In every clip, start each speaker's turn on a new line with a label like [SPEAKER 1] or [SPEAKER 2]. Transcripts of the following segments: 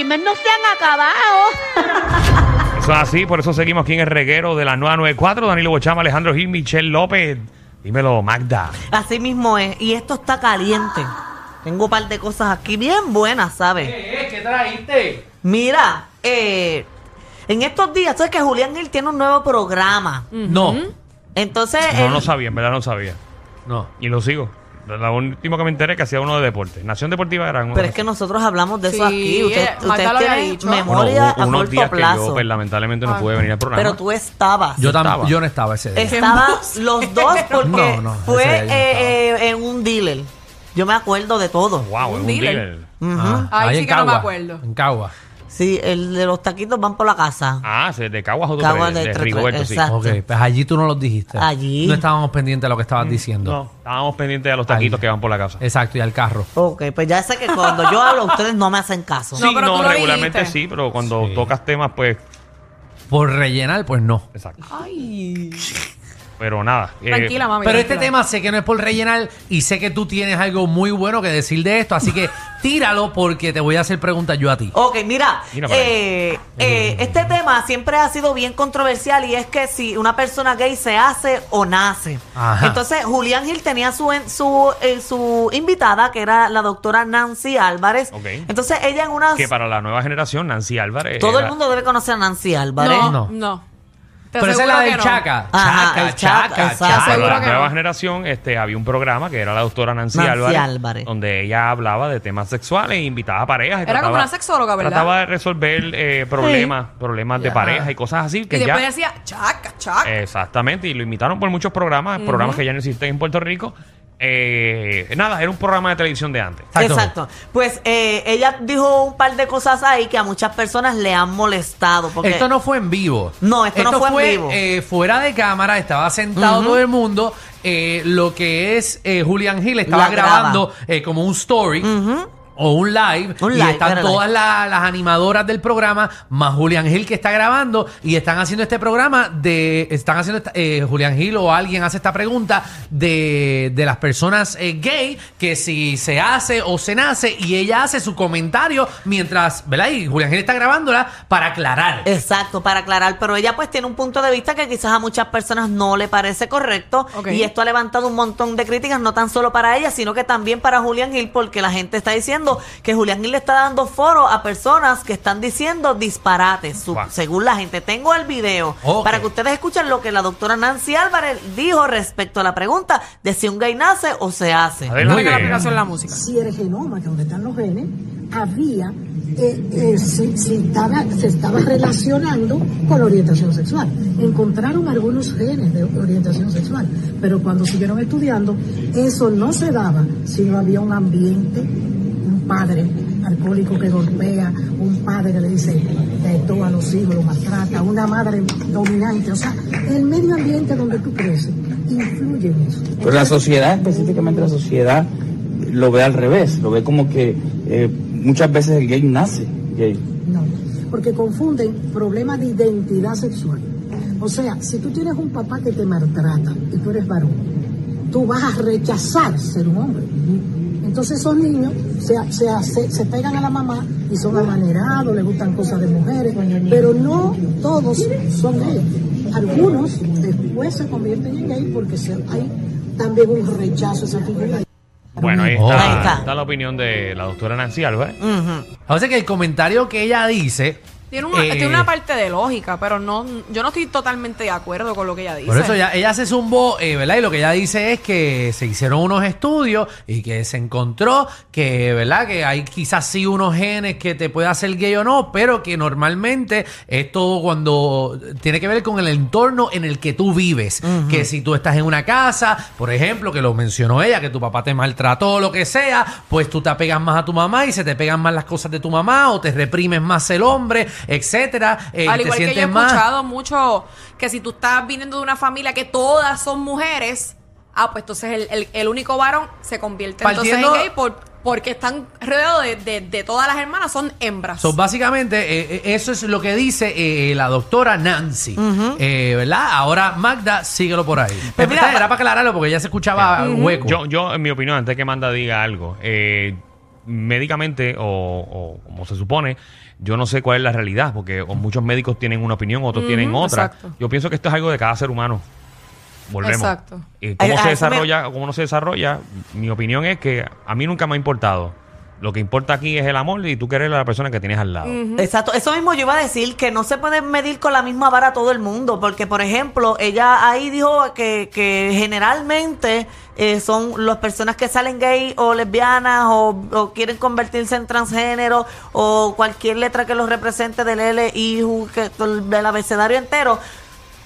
[SPEAKER 1] chismes no se han acabado.
[SPEAKER 2] Eso es así, por eso seguimos aquí en el reguero de la 994. Danilo Bochama, Alejandro Gil, Michelle López. Dímelo, Magda.
[SPEAKER 3] Así mismo es. Y esto está caliente. Tengo un par de cosas aquí bien buenas, ¿sabes?
[SPEAKER 4] ¿Qué trajiste?
[SPEAKER 3] Mira, eh, en estos días, ¿sabes que Julián Gil tiene un nuevo programa?
[SPEAKER 4] No,
[SPEAKER 3] Entonces,
[SPEAKER 2] No,
[SPEAKER 3] él-
[SPEAKER 2] no sabía, en verdad no sabía.
[SPEAKER 4] no.
[SPEAKER 2] Y lo sigo. Lo último que me enteré es que hacía uno de deporte. Nación Deportiva era uno
[SPEAKER 3] pero es que nosotros hablamos de eso
[SPEAKER 5] Sí,
[SPEAKER 3] aquí. Ustedes,
[SPEAKER 5] eh, dicho.
[SPEAKER 2] Bueno,
[SPEAKER 3] memoria
[SPEAKER 2] hubo
[SPEAKER 3] a
[SPEAKER 2] unos
[SPEAKER 3] corto
[SPEAKER 2] días que
[SPEAKER 3] plazo.
[SPEAKER 2] yo pues, lamentablemente no
[SPEAKER 5] Ah.
[SPEAKER 2] pude venir al programa.
[SPEAKER 3] pero tú estabas.
[SPEAKER 4] Yo, tam-
[SPEAKER 2] estaba.
[SPEAKER 4] yo no estaba ese día.
[SPEAKER 3] Estaban los dos porque
[SPEAKER 4] No, no,
[SPEAKER 3] fue eh, eh, en un dealer. Yo me acuerdo de todo.
[SPEAKER 2] Wow,
[SPEAKER 5] Un
[SPEAKER 2] un
[SPEAKER 5] dealer.
[SPEAKER 2] dealer.
[SPEAKER 3] Ujú.
[SPEAKER 4] Ah,
[SPEAKER 5] Ahí
[SPEAKER 4] ahí
[SPEAKER 5] sí
[SPEAKER 4] en
[SPEAKER 5] que no me
[SPEAKER 4] Cagua,
[SPEAKER 5] acuerdo.
[SPEAKER 4] En Cagua.
[SPEAKER 3] Sí, el de los taquitos van por la casa.
[SPEAKER 2] Ah, sí, de Caguas o de,
[SPEAKER 3] Caguas
[SPEAKER 2] de,
[SPEAKER 3] de
[SPEAKER 2] Rigoberto, sí.
[SPEAKER 3] exacto.
[SPEAKER 4] Ok, pues allí tú no los dijiste.
[SPEAKER 3] Allí.
[SPEAKER 4] No estábamos pendientes de lo que estabas diciendo.
[SPEAKER 2] No, estábamos pendientes de los taquitos que van por la casa.
[SPEAKER 4] Exacto, y al carro.
[SPEAKER 3] Ok, pues ya sé que cuando yo hablo, ustedes no me hacen caso.
[SPEAKER 2] Sí,
[SPEAKER 5] No, pero
[SPEAKER 2] no,
[SPEAKER 5] lo
[SPEAKER 2] regularmente
[SPEAKER 5] dijiste.
[SPEAKER 2] sí, pero cuando
[SPEAKER 4] Sí.
[SPEAKER 2] tocas temas, pues,
[SPEAKER 4] Por rellenar, pues no.
[SPEAKER 2] exacto.
[SPEAKER 5] Ay.
[SPEAKER 2] Pero nada. eh,
[SPEAKER 5] Tranquila, mami.
[SPEAKER 4] Pero este
[SPEAKER 5] tranquila.
[SPEAKER 4] tema sé que no es por rellenar y sé que tú tienes algo muy bueno que decir de esto, así que tíralo porque te voy a hacer preguntas yo a ti.
[SPEAKER 3] Ok, mira,
[SPEAKER 2] Mira para
[SPEAKER 3] eh, eh, este tema siempre ha sido bien controversial y es que si una persona gay se hace o nace.
[SPEAKER 4] Ajá.
[SPEAKER 3] Entonces, Julián Gil tenía su, en- su, eh, su invitada, que era la doctora Nancy Álvarez.
[SPEAKER 2] Ok.
[SPEAKER 3] Entonces, ella en unas...
[SPEAKER 2] que para la nueva generación, Nancy Álvarez.
[SPEAKER 3] Todo el
[SPEAKER 2] era-
[SPEAKER 3] mundo debe conocer a Nancy Álvarez.
[SPEAKER 5] No,
[SPEAKER 4] No.
[SPEAKER 5] no. Te
[SPEAKER 4] Pero esa es la del
[SPEAKER 5] no.
[SPEAKER 4] Chaca.
[SPEAKER 3] Ajá,
[SPEAKER 4] Chaca,
[SPEAKER 3] el Chaca,
[SPEAKER 4] Chaca,
[SPEAKER 3] exacto.
[SPEAKER 4] Chaca.
[SPEAKER 2] Para
[SPEAKER 5] Seguro
[SPEAKER 2] la
[SPEAKER 5] que
[SPEAKER 2] nueva
[SPEAKER 5] no.
[SPEAKER 2] generación, este, había un programa que era la doctora Nancy,
[SPEAKER 3] Nancy
[SPEAKER 2] Álvarez,
[SPEAKER 3] Álvarez.
[SPEAKER 2] donde ella hablaba de temas sexuales e invitaba a parejas. y
[SPEAKER 5] Era como una sexóloga, ¿verdad?
[SPEAKER 2] Trataba de resolver eh, problemas, problemas de pareja y cosas así.
[SPEAKER 5] Y
[SPEAKER 2] Que
[SPEAKER 5] después
[SPEAKER 2] ya,
[SPEAKER 5] decía, chaca, chaca.
[SPEAKER 2] Exactamente, y lo invitaron por muchos programas, programas que ya no existen en Puerto Rico. Eh, nada, era un programa de televisión de antes.
[SPEAKER 4] Exacto.
[SPEAKER 3] Exacto. Pues eh, ella dijo un par de cosas ahí que a muchas personas le han molestado. Porque
[SPEAKER 4] Esto no fue en vivo.
[SPEAKER 3] No, esto no fue en vivo.
[SPEAKER 4] eh, fuera de cámara, estaba sentado todo el mundo. eh, lo que es eh, Julián Gil estaba
[SPEAKER 3] La
[SPEAKER 4] grabando eh, como un story. O un live,
[SPEAKER 3] Un
[SPEAKER 4] y
[SPEAKER 3] live,
[SPEAKER 4] están
[SPEAKER 3] era
[SPEAKER 4] todas
[SPEAKER 3] live.
[SPEAKER 4] la- las animadoras del programa, más Julián Gil que está grabando, y están haciendo este programa de, están haciendo, esta- eh, Julián Gil o alguien hace esta pregunta de, de las personas eh, gay, que si se hace o se nace, y ella hace su comentario mientras, ¿verdad? Y Julián Gil está grabándola para aclarar.
[SPEAKER 3] Exacto, para aclarar, pero ella pues tiene un punto de vista que quizás a muchas personas no le parece correcto
[SPEAKER 5] Ok.
[SPEAKER 3] y esto ha levantado un montón de críticas, no tan solo para ella, sino que también para Julián Gil, porque la gente está diciendo que Julián Gil le está dando foro a personas que están diciendo disparates,
[SPEAKER 2] Wow.
[SPEAKER 3] según la gente. Tengo el video para que ustedes escuchen lo que la doctora Nancy Álvarez dijo respecto a la pregunta de si un gay nace o se hace.
[SPEAKER 2] Adelante.
[SPEAKER 5] La aplicación la música.
[SPEAKER 6] si el genoma, que es donde están los genes, había, eh, eh, si, si estaba, se estaba relacionando con la orientación sexual. Encontraron algunos genes de orientación sexual, pero cuando siguieron estudiando, eso no se daba si no había un ambiente, padre alcohólico que golpea, un padre que le dice de todo a los hijos, lo maltrata, una madre dominante, o sea, el medio ambiente donde tú creces influye en eso.
[SPEAKER 7] Pero la sociedad, específicamente la sociedad, lo ve al revés, lo ve como que eh, muchas veces el gay nace gay.
[SPEAKER 6] No, porque confunden problemas de identidad sexual. O sea, si tú tienes un papá que te maltrata y tú eres varón, tú vas a rechazar ser un hombre. Entonces esos niños se, se, se, se pegan a la mamá y son amanerados, les gustan cosas de mujeres, pero no todos son gays. Algunos después se convierten en gay porque se- hay también un rechazo a esa figura.
[SPEAKER 2] Bueno, ahí
[SPEAKER 4] Oh.
[SPEAKER 2] está,
[SPEAKER 3] Ahí está.
[SPEAKER 2] está la opinión de la doctora Nancy.
[SPEAKER 4] O sea que el comentario que ella dice.
[SPEAKER 5] Tiene una,
[SPEAKER 4] eh,
[SPEAKER 5] tiene una parte de lógica, pero no, yo no estoy totalmente de acuerdo con lo que ella dice.
[SPEAKER 4] Por eso ya, ella se zumbó, eh, ¿verdad? Y lo que ella dice es que se hicieron unos estudios y que se encontró que, ¿verdad? Que hay quizás sí unos genes que te puede hacer gay o no, pero que normalmente esto cuando tiene que ver con el entorno en el que tú vives. Que si tú estás en una casa, por ejemplo, que lo mencionó ella, que tu papá te maltrató, lo que sea, pues tú te apegas más a tu mamá y se te pegan más las cosas de tu mamá o te reprimes más el hombre, etcétera. eh,
[SPEAKER 5] Al
[SPEAKER 4] te
[SPEAKER 5] igual que yo he
[SPEAKER 4] más-
[SPEAKER 5] escuchado mucho que si tú estás viniendo de una familia que todas son mujeres, ah, pues entonces el, el- el único varón se convierte
[SPEAKER 4] Partiendo-
[SPEAKER 5] entonces en gay por, porque están rodeados de, de- de todas las hermanas, son hembras.
[SPEAKER 4] So, básicamente, eh, eh, eso es lo que dice eh, la doctora Nancy. Eh, ¿Verdad? Ahora, Magda, síguelo por ahí.
[SPEAKER 3] Pues mira,
[SPEAKER 4] era para aclararlo porque ya se escuchaba hueco.
[SPEAKER 2] Yo, yo, en mi opinión, antes que Manda diga algo, eh, médicamente o, o como se supone, yo no sé cuál es la realidad, porque muchos médicos tienen una opinión, otros tienen otra.
[SPEAKER 5] exacto.
[SPEAKER 2] Yo pienso que esto es algo de cada ser humano. Volvemos.
[SPEAKER 5] Exacto.
[SPEAKER 2] Eh, ¿Cómo
[SPEAKER 3] A- a
[SPEAKER 2] se
[SPEAKER 3] eso me-
[SPEAKER 2] desarrolla? ¿Cómo no se desarrolla? Mi opinión es que a mí nunca me ha importado. Lo que importa aquí es el amor y tú querer a la persona que tienes al lado.
[SPEAKER 3] Exacto, eso mismo yo iba a decir que no se puede medir con la misma vara todo el mundo, porque por ejemplo, ella ahí dijo que, que generalmente eh, son las personas que salen gay o lesbianas o, o quieren convertirse en transgénero o cualquier letra que los represente del L, I, U, que, del abecedario entero.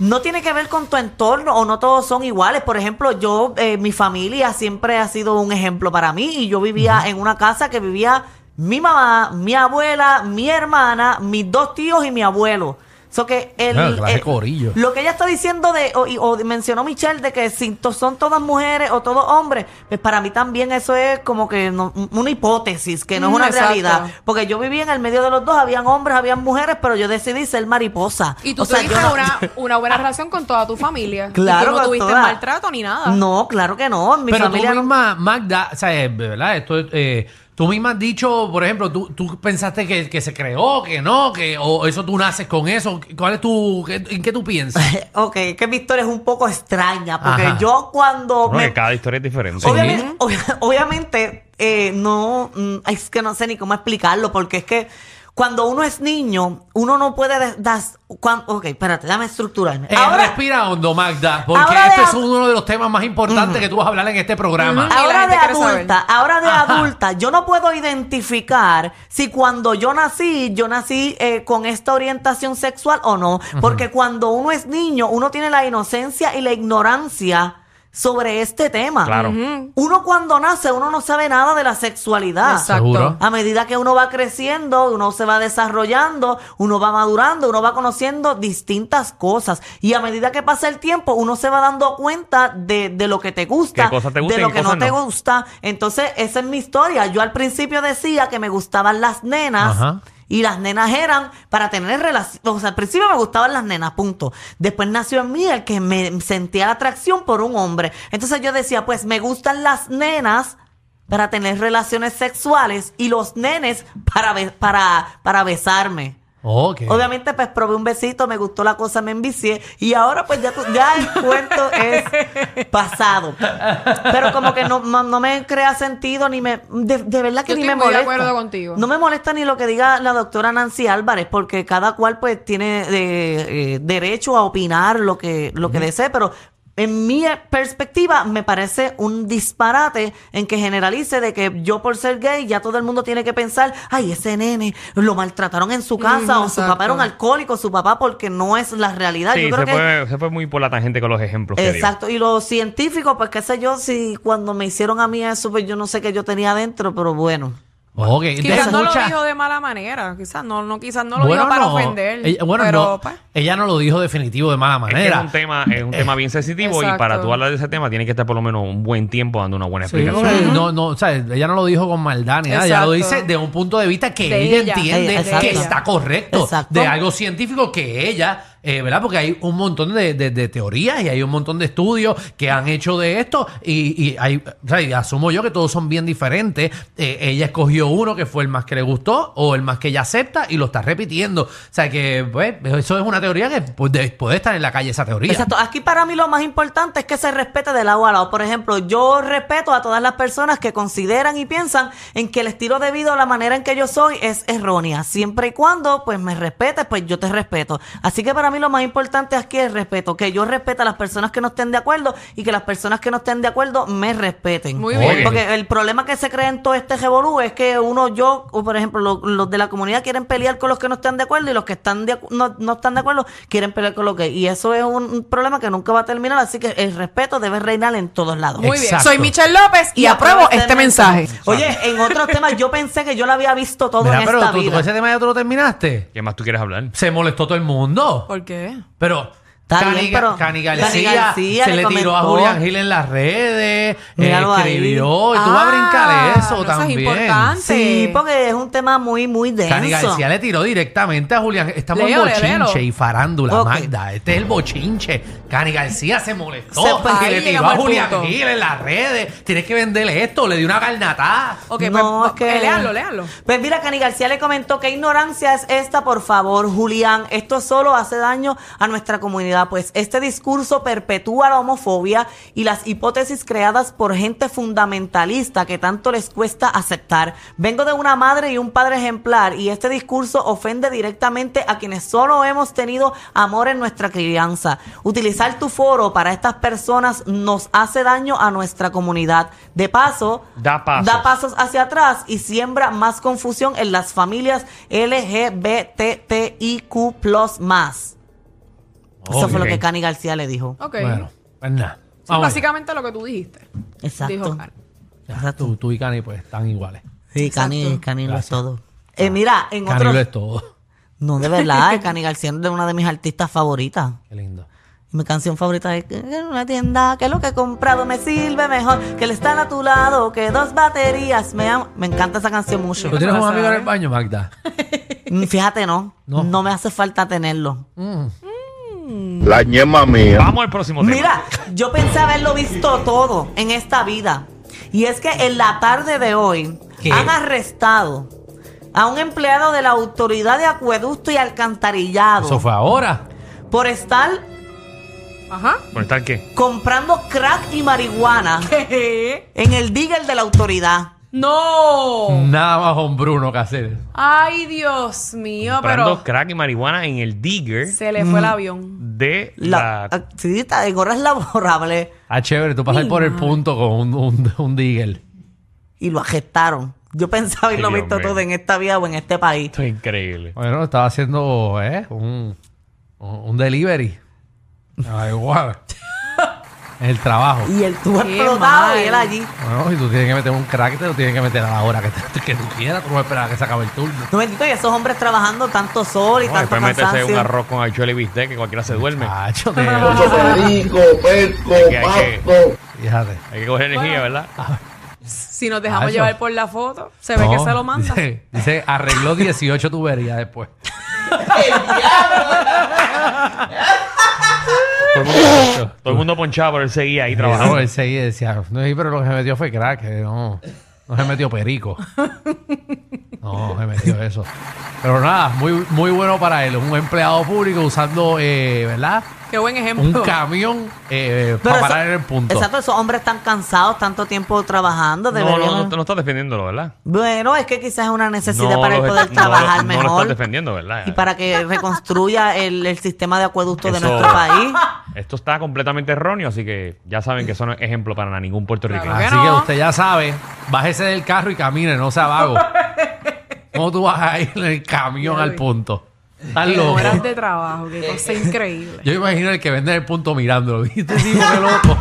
[SPEAKER 3] No tiene que ver con tu entorno o no todos son iguales. Por ejemplo, yo, eh, mi familia siempre ha sido un ejemplo para mí y yo vivía en una casa que vivía mi mamá, mi abuela, mi hermana, mis dos tíos y mi abuelo. So que el,
[SPEAKER 4] Ah, clase
[SPEAKER 3] el-
[SPEAKER 4] corillo.
[SPEAKER 3] lo que ella está diciendo de, o, y- o mencionó Michelle, de que si to- son todas mujeres o todos hombres, pues para mí también eso es como que no- una hipótesis, que no es
[SPEAKER 5] Mm,
[SPEAKER 3] una
[SPEAKER 5] exacto.
[SPEAKER 3] realidad. Porque yo vivía en el medio de los dos, habían hombres, habían mujeres, pero yo decidí ser mariposa.
[SPEAKER 5] Y tú
[SPEAKER 3] O sea,
[SPEAKER 5] tuviste
[SPEAKER 3] no-
[SPEAKER 5] una, una buena relación con toda tu familia.
[SPEAKER 3] Claro,
[SPEAKER 5] Y tú no tuviste
[SPEAKER 3] toda.
[SPEAKER 5] maltrato ni nada.
[SPEAKER 3] No, claro que no. Mi
[SPEAKER 4] Pero
[SPEAKER 3] familia
[SPEAKER 4] tú
[SPEAKER 3] no-
[SPEAKER 4] misma, Magda, o sea, eh, ¿verdad? Esto, es, eh, tú misma has dicho, por ejemplo, tú, tú pensaste que, que se creó, que no, que o eso tú naces con eso. ¿Cuál es tu, qué- en qué tú piensas?
[SPEAKER 3] Ok, que mi historia es un poco extraña, porque
[SPEAKER 4] Ajá.
[SPEAKER 3] yo cuando...
[SPEAKER 2] Bueno,
[SPEAKER 3] me-
[SPEAKER 2] que cada historia es diferente.
[SPEAKER 3] Obviamente, obvia- obviamente eh, no, mm, es que no sé ni cómo explicarlo, porque es que cuando uno es niño, uno no puede de- das, cuan- ok, espérate, dame estructurarme.
[SPEAKER 4] Eh,
[SPEAKER 3] Ahora,
[SPEAKER 4] respira hondo, Magda, porque este es uno de los temas más importantes que tú vas a hablar en este programa.
[SPEAKER 3] Ahora de adulta, ahora de
[SPEAKER 4] Ajá.
[SPEAKER 3] adulta, yo no puedo identificar si cuando yo nací, yo nací eh, con esta orientación sexual o no. Porque cuando uno es niño, uno tiene la inocencia y la ignorancia sobre este tema.
[SPEAKER 2] Claro.
[SPEAKER 3] Uno cuando nace, uno no sabe nada de la sexualidad.
[SPEAKER 5] Exacto.
[SPEAKER 4] Seguro.
[SPEAKER 3] A medida que uno va creciendo, uno se va desarrollando, uno va madurando, uno va conociendo distintas cosas. Y a medida que pasa el tiempo, uno se va dando cuenta de, de lo que te gusta,
[SPEAKER 2] ¿Qué cosas te gustan
[SPEAKER 3] de
[SPEAKER 2] y
[SPEAKER 3] lo
[SPEAKER 2] qué
[SPEAKER 3] que no
[SPEAKER 2] cosas
[SPEAKER 3] te
[SPEAKER 2] no?
[SPEAKER 3] gusta. Entonces, esa es mi historia. Yo al principio decía que me gustaban las nenas.
[SPEAKER 4] Ajá.
[SPEAKER 3] Y las nenas eran para tener relación. O sea, al principio me gustaban las nenas, punto. Después nació en mí el que me sentía atracción por un hombre. Entonces yo decía, pues me gustan las nenas para tener relaciones sexuales y los nenes para, para, para besarme. Obviamente, pues probé un besito, me gustó la cosa, me envicié. Y ahora, pues ya, tú- ya el cuento es pasado. Pero como que no, no, me crea sentido, ni me. De, de verdad que
[SPEAKER 5] Yo
[SPEAKER 3] ni
[SPEAKER 5] estoy
[SPEAKER 3] me
[SPEAKER 5] muy de
[SPEAKER 3] molesta.
[SPEAKER 5] acuerdo contigo.
[SPEAKER 3] No me molesta ni lo que diga la doctora Nancy Álvarez, porque cada cual, pues, tiene eh, eh, derecho a opinar lo que, lo que desee, pero. En mi perspectiva, me parece un disparate en que generalice de que yo por ser gay ya todo el mundo tiene que pensar, ay, ese nene lo maltrataron en su casa o su papá era un alcohólico, su papá porque no es la realidad.
[SPEAKER 2] Sí,
[SPEAKER 3] yo creo
[SPEAKER 2] se
[SPEAKER 3] que
[SPEAKER 2] fue, se fue muy por la tangente con los ejemplos que dio.
[SPEAKER 3] Exacto, y los científicos, pues qué sé yo, si cuando me hicieron a mí eso, pues yo no sé qué yo tenía adentro, pero bueno.
[SPEAKER 5] Quizás no lo dijo de mala manera. Quizás no, no, quizás no lo
[SPEAKER 4] Bueno,
[SPEAKER 5] dijo para
[SPEAKER 4] no.
[SPEAKER 5] ofender.
[SPEAKER 4] Ella, bueno,
[SPEAKER 5] pero,
[SPEAKER 4] no,
[SPEAKER 5] pues,
[SPEAKER 4] ella no lo dijo definitivo de mala
[SPEAKER 2] Es que
[SPEAKER 4] manera.
[SPEAKER 2] es un tema, es un tema bien sensitivo y para tú hablar de ese tema tienes que estar por lo menos un buen tiempo dando una buena
[SPEAKER 4] Sí,
[SPEAKER 2] explicación.
[SPEAKER 4] no, no, o sea, ella no lo dijo con maldad ni nada, ella lo dice de un punto de vista que
[SPEAKER 5] De
[SPEAKER 4] ella,
[SPEAKER 5] ella.
[SPEAKER 4] entiende
[SPEAKER 3] Eh,
[SPEAKER 4] que está correcto,
[SPEAKER 3] Exacto.
[SPEAKER 4] de algo científico que ella, eh, ¿verdad? Porque hay un montón de, de- teorías y hay un montón de estudios que han hecho de esto y, y hay, asumo yo que todos son bien diferentes. Eh, ella escogió uno que fue el más que le gustó o el más que ella acepta y lo está repitiendo. O sea que, pues, eso es una teoría que puede, puede estar en la calle esa teoría.
[SPEAKER 3] Exacto, aquí para mí lo más importante es que se respete de lado a lado. Por ejemplo, yo respeto a todas las personas que consideran y piensan en que el estilo de vida o la manera en que yo soy es errónea. Siempre y cuando pues me respetes, pues yo te respeto. Así que para mí lo más importante aquí es el respeto, que yo respete a las personas que no estén de acuerdo y que las personas que no estén de acuerdo me respeten.
[SPEAKER 5] Muy
[SPEAKER 2] bien.
[SPEAKER 3] Porque el problema que se crea en todo este revolú es que uno, yo, o por ejemplo, lo- los de la comunidad quieren pelear con los que no están de acuerdo y los que están de no, no están de acuerdo quieren pelear con los gays. Y eso es un, un problema que nunca va a terminar, así que el respeto debe reinar en todos lados.
[SPEAKER 5] muy bien. Soy Michelle López y, apruebo este mensaje.
[SPEAKER 3] Oye, en otros temas yo pensé que yo lo había visto todo
[SPEAKER 4] Mira,
[SPEAKER 3] en
[SPEAKER 4] pero
[SPEAKER 3] esta
[SPEAKER 4] tú, tú
[SPEAKER 3] vida.
[SPEAKER 4] ese tema ya tú lo terminaste.
[SPEAKER 2] ¿Qué más tú quieres hablar?
[SPEAKER 4] Se molestó todo el mundo.
[SPEAKER 5] ¿Por qué?
[SPEAKER 4] Pero
[SPEAKER 3] Está
[SPEAKER 4] Cani,
[SPEAKER 3] bien, pero
[SPEAKER 4] Cani
[SPEAKER 3] Cani
[SPEAKER 4] García, se
[SPEAKER 3] le
[SPEAKER 4] le tiró a. Julián Gil en las redes,
[SPEAKER 3] ahí.
[SPEAKER 4] escribió, y tú vas a brincar
[SPEAKER 5] Ah,
[SPEAKER 4] eso
[SPEAKER 5] no, eso es
[SPEAKER 4] también.
[SPEAKER 5] importante.
[SPEAKER 3] Sí, porque es un tema muy, muy denso.
[SPEAKER 4] Cani García le tiró directamente a Julián. Estamos en bochinche y farándula,
[SPEAKER 3] Ok.
[SPEAKER 4] Magda. Este es el bochinche. Cani García se molestó
[SPEAKER 3] Se- pues,
[SPEAKER 5] ahí
[SPEAKER 4] le tiró a Julián
[SPEAKER 5] punto.
[SPEAKER 4] Gil en las redes. Tienes que venderle esto. Le dio una garnatada.
[SPEAKER 5] Ok,
[SPEAKER 3] no,
[SPEAKER 5] pues,
[SPEAKER 3] es que...
[SPEAKER 5] eh, léalo, léalo.
[SPEAKER 3] Pues mira, Cani García le comentó que ignorancia es esta, por favor, Julián. Esto solo hace daño a nuestra comunidad, pues este discurso perpetúa la homofobia y las hipótesis creadas por gente fundamentalista que tanto les cuesta aceptar. Vengo de una madre y un padre ejemplar y este discurso ofende directamente a quienes solo hemos tenido amor en nuestra crianza. Utilizar tu foro para estas personas nos hace daño a nuestra comunidad. De paso,
[SPEAKER 2] Da pasos.
[SPEAKER 3] da pasos hacia atrás y siembra más confusión en las familias LGBTIQ más. Eso fue lo que Cani García le dijo.
[SPEAKER 5] Ok.
[SPEAKER 4] Bueno, pues nada.
[SPEAKER 5] Sí,
[SPEAKER 4] Vamos
[SPEAKER 5] básicamente lo que tú dijiste.
[SPEAKER 3] Exacto.
[SPEAKER 5] Dijo Cani.
[SPEAKER 4] Ya, tú, tú y Cani pues están iguales.
[SPEAKER 3] Sí, Cani, Cani lo es todo. Eh, mira, en
[SPEAKER 4] Cani
[SPEAKER 3] otro...
[SPEAKER 4] lo es todo.
[SPEAKER 3] No, de verdad, Cani García es de una de mis artistas favoritas.
[SPEAKER 4] Qué lindo.
[SPEAKER 3] Y mi canción favorita es que en una tienda que lo que he comprado me sirve mejor que el estar a tu lado, que dos baterías me am- Me encanta esa canción mucho.
[SPEAKER 4] ¿Tú tienes un amigo en el baño, Magda?
[SPEAKER 3] Mm, Fíjate, no.
[SPEAKER 4] No.
[SPEAKER 3] no. me hace falta tenerlo.
[SPEAKER 8] La ñema mía.
[SPEAKER 2] Vamos al próximo tema.
[SPEAKER 3] Mira, yo pensé haberlo visto todo en esta vida. Y es que en la tarde de hoy
[SPEAKER 4] ¿Qué?
[SPEAKER 3] han arrestado a un empleado de la Autoridad de Acueducto y Alcantarillado
[SPEAKER 4] Eso fue ahora.
[SPEAKER 3] por estar
[SPEAKER 5] Ajá.
[SPEAKER 2] ¿Por estar qué?
[SPEAKER 3] comprando crack y marihuana
[SPEAKER 5] ¿Qué?
[SPEAKER 3] en el digger de la autoridad.
[SPEAKER 5] ¡No!
[SPEAKER 4] Nada más hombruno que hacer.
[SPEAKER 5] Ay, Dios mío,
[SPEAKER 2] Comprando
[SPEAKER 5] pero
[SPEAKER 2] crack y marihuana en el digger
[SPEAKER 5] se le fue el avión.
[SPEAKER 2] de
[SPEAKER 3] La,
[SPEAKER 2] la...
[SPEAKER 3] sí, está en horas laborables
[SPEAKER 4] Ah, chévere, tú pasas por el punto con un, un, un digger.
[SPEAKER 3] y lo arrestaron. Yo pensaba haberlo
[SPEAKER 2] Ay,
[SPEAKER 3] visto
[SPEAKER 2] Dios mío.
[SPEAKER 3] todo en esta vida o en este país.
[SPEAKER 2] Esto es increíble.
[SPEAKER 4] Bueno, estaba haciendo ¿eh? un, un delivery. Ay, igual. Es el trabajo.
[SPEAKER 3] Y tuvo
[SPEAKER 5] Qué
[SPEAKER 3] explotado
[SPEAKER 5] mal.
[SPEAKER 3] y él allí.
[SPEAKER 4] Bueno, si tú tienes que meter un crack, te lo tienes que meter a la hora que, te- que tú quieras. Tú no esperas a que se acabe el turno.
[SPEAKER 3] No bendito, y esos hombres trabajando tanto sol y
[SPEAKER 2] No,
[SPEAKER 3] tanto
[SPEAKER 2] después meterse
[SPEAKER 3] cansancio.
[SPEAKER 2] un arroz con habichuela y bistec que cualquiera se duerme.
[SPEAKER 4] Chacho, te-
[SPEAKER 8] Rico, perco,
[SPEAKER 2] que hay que-
[SPEAKER 8] pasto.
[SPEAKER 4] Fíjate.
[SPEAKER 2] Hay que coger energía, ¿verdad?
[SPEAKER 5] Si nos dejamos
[SPEAKER 4] Ay,
[SPEAKER 5] llevar por la foto, se ve
[SPEAKER 4] No,
[SPEAKER 5] que se lo manda.
[SPEAKER 4] Dice, dice, arregló 18 tuberías después.
[SPEAKER 2] Todo el mundo, todo el mundo ponchado, pero él seguía ahí
[SPEAKER 4] No,
[SPEAKER 2] trabajando.
[SPEAKER 4] él seguía y decía, no, pero lo que se metió fue crack, que no, no se metió perico. No, se metió eso. Pero nada, muy, muy bueno para él. Un empleado público usando, eh, ¿verdad?
[SPEAKER 5] Qué buen ejemplo.
[SPEAKER 4] Un camión eh,
[SPEAKER 3] Pero
[SPEAKER 4] para
[SPEAKER 3] eso-
[SPEAKER 4] parar en el punto.
[SPEAKER 3] Exacto, esos hombres están cansados tanto tiempo trabajando.
[SPEAKER 2] No,
[SPEAKER 3] Deberían...
[SPEAKER 2] no, no, no estás defendiendo, ¿verdad?
[SPEAKER 3] Bueno, es que quizás es una necesidad
[SPEAKER 2] No
[SPEAKER 3] para él
[SPEAKER 2] lo-
[SPEAKER 3] poder
[SPEAKER 2] no
[SPEAKER 3] trabajar
[SPEAKER 2] lo- No lo
[SPEAKER 3] mejor
[SPEAKER 2] estás defendiendo, ¿verdad?
[SPEAKER 3] y para que reconstruya el, el sistema de acueducto de nuestro país.
[SPEAKER 2] Esto está completamente erróneo, así que ya saben que eso no es ejemplo para ningún puertorriqueño.
[SPEAKER 5] Claro
[SPEAKER 4] Así
[SPEAKER 5] que
[SPEAKER 4] usted ya sabe, bájese del carro y camine, no sea vago. ¿Cómo tú vas a ir en el camión al punto? Estás loco.
[SPEAKER 5] horas de trabajo, qué cosa increíble.
[SPEAKER 4] Yo imagino el que vende en el punto mirándolo. ¿Viste tipo qué loco?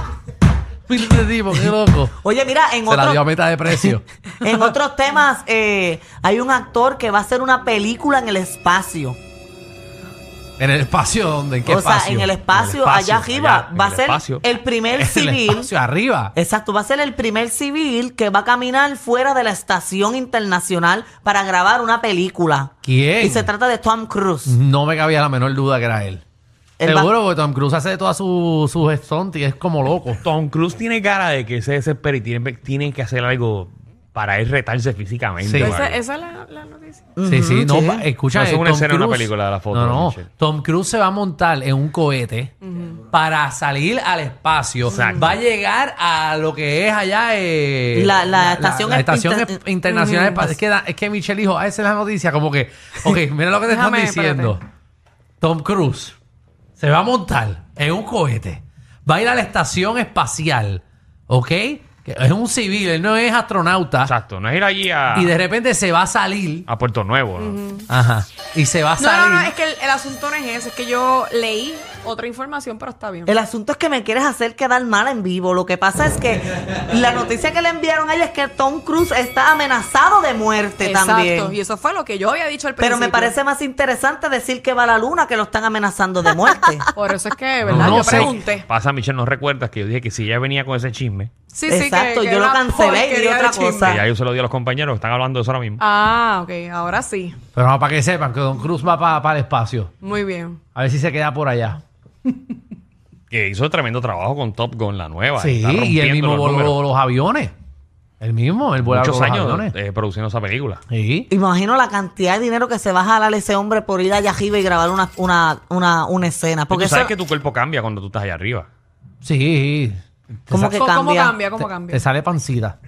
[SPEAKER 4] ¿Viste tipo qué loco?
[SPEAKER 3] Oye, mira, en,
[SPEAKER 4] Se la dio a
[SPEAKER 3] otro,
[SPEAKER 4] meta de precio.
[SPEAKER 3] en otros temas, eh, hay un actor que va a hacer una película en el espacio.
[SPEAKER 4] ¿En el espacio dónde? ¿En qué
[SPEAKER 3] o sea,
[SPEAKER 4] espacio?
[SPEAKER 3] en el espacio,
[SPEAKER 4] En el
[SPEAKER 3] allá
[SPEAKER 4] espacio,
[SPEAKER 3] arriba.
[SPEAKER 2] allá, en
[SPEAKER 3] va a
[SPEAKER 2] el
[SPEAKER 3] ser
[SPEAKER 2] espacio.
[SPEAKER 3] el primer
[SPEAKER 4] En el
[SPEAKER 3] civil.
[SPEAKER 4] espacio, arriba.
[SPEAKER 3] Exacto, va a ser el primer civil que va a caminar fuera de la estación internacional para grabar una película.
[SPEAKER 4] ¿Quién?
[SPEAKER 3] Y se trata de Tom Cruise.
[SPEAKER 4] No me cabía la menor duda que era él.
[SPEAKER 3] Él va-
[SPEAKER 4] Seguro, porque Tom Cruise hace todas sus sus stunts y es como loco.
[SPEAKER 2] Tom Cruise tiene cara de que se desespera y tiene, tiene que hacer algo para él retarse físicamente.
[SPEAKER 4] Sí.
[SPEAKER 5] Esa, es la, la noticia.
[SPEAKER 4] Sí, sí, no,
[SPEAKER 3] sí.
[SPEAKER 4] escucha,
[SPEAKER 2] No, es una
[SPEAKER 4] Tom
[SPEAKER 2] escena, una
[SPEAKER 4] Cruise-
[SPEAKER 2] película de la foto
[SPEAKER 4] No, no.
[SPEAKER 2] Michelle.
[SPEAKER 4] Tom Cruise se va a montar en un cohete para salir al espacio.
[SPEAKER 2] Exacto.
[SPEAKER 4] Va a llegar a lo que es allá eh,
[SPEAKER 3] La- la estación
[SPEAKER 4] la estación
[SPEAKER 3] inter-
[SPEAKER 4] es- internacional. de Espa- es, que, da- es que Michelle dijo, ah, esa es la noticia, como que, ok, mira lo que te están diciendo. Tom Cruise se va a montar en un cohete, va a ir a la estación espacial, ¿ok? Que es un civil, él no es astronauta.
[SPEAKER 2] Exacto, no es ir allí a,
[SPEAKER 4] Y de repente se va a salir.
[SPEAKER 2] a Puerto Nuevo. ¿no?
[SPEAKER 4] Ajá. Y se va a
[SPEAKER 5] No,
[SPEAKER 4] salir.
[SPEAKER 5] no, no, es que el, el asunto no es ese, es que yo leí otra información, pero está bien.
[SPEAKER 3] El asunto es que me quieres hacer quedar mal en vivo. Lo que pasa es que la noticia que le enviaron a ella es que Tom Cruise está amenazado de muerte
[SPEAKER 5] Exacto,
[SPEAKER 3] también.
[SPEAKER 5] y eso fue lo que yo había dicho al
[SPEAKER 3] Pero
[SPEAKER 5] principio.
[SPEAKER 3] me parece más interesante decir que va a la luna que lo están amenazando de muerte.
[SPEAKER 5] Por eso es que, ¿verdad?
[SPEAKER 4] No
[SPEAKER 5] yo
[SPEAKER 4] sé.
[SPEAKER 5] pregunté.
[SPEAKER 2] Pasa, Michelle, ¿no recuerdas que yo dije que si ella venía con ese chisme,
[SPEAKER 5] Sí, sí,
[SPEAKER 3] Exacto,
[SPEAKER 5] que, que
[SPEAKER 3] yo lo cancelé y di otra cosa.
[SPEAKER 2] ya yo se lo di a los compañeros, están hablando de eso ahora mismo.
[SPEAKER 5] Ah, ok, ahora sí.
[SPEAKER 4] Pero no, para que sepan que Don Cruz va para el espacio.
[SPEAKER 5] Muy bien.
[SPEAKER 4] A ver si se queda por allá.
[SPEAKER 2] Que hizo tremendo trabajo con Top Gun, la nueva.
[SPEAKER 4] Sí, y él mismo
[SPEAKER 2] los
[SPEAKER 4] voló
[SPEAKER 2] números.
[SPEAKER 4] los aviones. El mismo, él vuela
[SPEAKER 2] Muchos
[SPEAKER 4] los
[SPEAKER 2] años
[SPEAKER 4] aviones.
[SPEAKER 2] eh, produciendo esa película.
[SPEAKER 4] Sí.
[SPEAKER 3] Imagino la cantidad de dinero que se va a jalar ese hombre por ir allá arriba y grabar una, una, una, una escena.
[SPEAKER 2] Porque
[SPEAKER 3] Porque
[SPEAKER 2] tú sabes
[SPEAKER 3] eso-
[SPEAKER 2] que tu cuerpo cambia cuando tú estás allá arriba.
[SPEAKER 4] Sí.
[SPEAKER 3] ¿Cómo
[SPEAKER 4] Te
[SPEAKER 3] que
[SPEAKER 5] ¿Cómo
[SPEAKER 3] cambia?
[SPEAKER 5] cómo cambia? ¿Cómo
[SPEAKER 4] te,
[SPEAKER 5] cambia?
[SPEAKER 4] te sale pancita.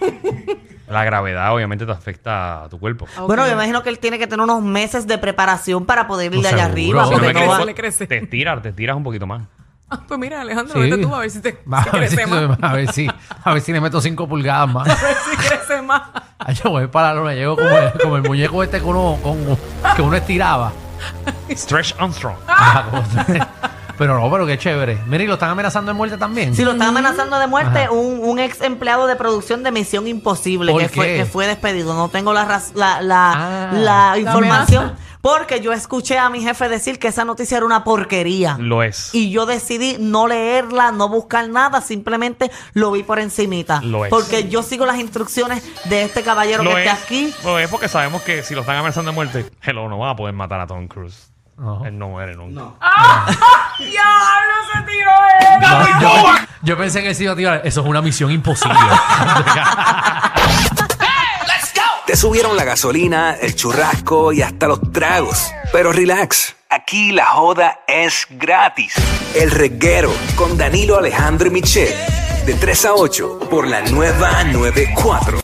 [SPEAKER 2] La gravedad obviamente te afecta a tu cuerpo.
[SPEAKER 3] Bueno, yo imagino que él tiene que tener unos meses de preparación para poder ir
[SPEAKER 4] Pues
[SPEAKER 3] allá arriba.
[SPEAKER 4] Sí,
[SPEAKER 2] Si no
[SPEAKER 3] Porque
[SPEAKER 2] me
[SPEAKER 3] no va-
[SPEAKER 5] crece,
[SPEAKER 2] equivoco,
[SPEAKER 5] le crece.
[SPEAKER 2] Te estiras, te estiras un poquito más.
[SPEAKER 5] Ah, pues mira, Alejandro,
[SPEAKER 4] Sí.
[SPEAKER 5] vete tú a ver si te si
[SPEAKER 4] a, si,
[SPEAKER 5] crece más.
[SPEAKER 4] a, ver si, a ver si le meto 5 pulgadas más.
[SPEAKER 5] A ver si crece más.
[SPEAKER 4] Ay, yo voy para la luna, llego como el, como el muñeco este que uno, con- que uno estiraba.
[SPEAKER 2] Stretch Armstrong.
[SPEAKER 4] Ajá, como- pero no, pero qué chévere. Mira, y lo están amenazando de muerte también.
[SPEAKER 3] Si lo están amenazando de muerte,
[SPEAKER 4] Ajá.
[SPEAKER 3] un, un ex empleado de producción de Misión Imposible
[SPEAKER 4] ¿Por
[SPEAKER 3] que fue, que fue despedido. No tengo la, raz- la, la,
[SPEAKER 4] Ah.
[SPEAKER 3] la información.
[SPEAKER 5] amenaza.
[SPEAKER 3] Porque yo escuché a mi jefe decir que esa noticia era una porquería.
[SPEAKER 2] Lo es.
[SPEAKER 3] Y yo decidí no leerla, no buscar nada, simplemente lo vi por encimita.
[SPEAKER 2] Lo es.
[SPEAKER 3] Porque yo sigo las instrucciones de este caballero
[SPEAKER 2] Lo
[SPEAKER 3] que
[SPEAKER 2] es,
[SPEAKER 3] está aquí.
[SPEAKER 2] lo es porque sabemos que si lo están amenazando de muerte, hello, no van a poder matar a Tom Cruise.
[SPEAKER 4] No.
[SPEAKER 2] Él no muere nunca.
[SPEAKER 5] ¡Diablo, se tiró él!
[SPEAKER 4] Yo, yo pensé que sí iba a tirar. Eso es una misión imposible.
[SPEAKER 9] Te subieron la gasolina, el churrasco y hasta los tragos. Pero relax, aquí la joda es gratis. El reguero con Danilo Alejandro y Michel. De 3 a 8 por la nueva 94.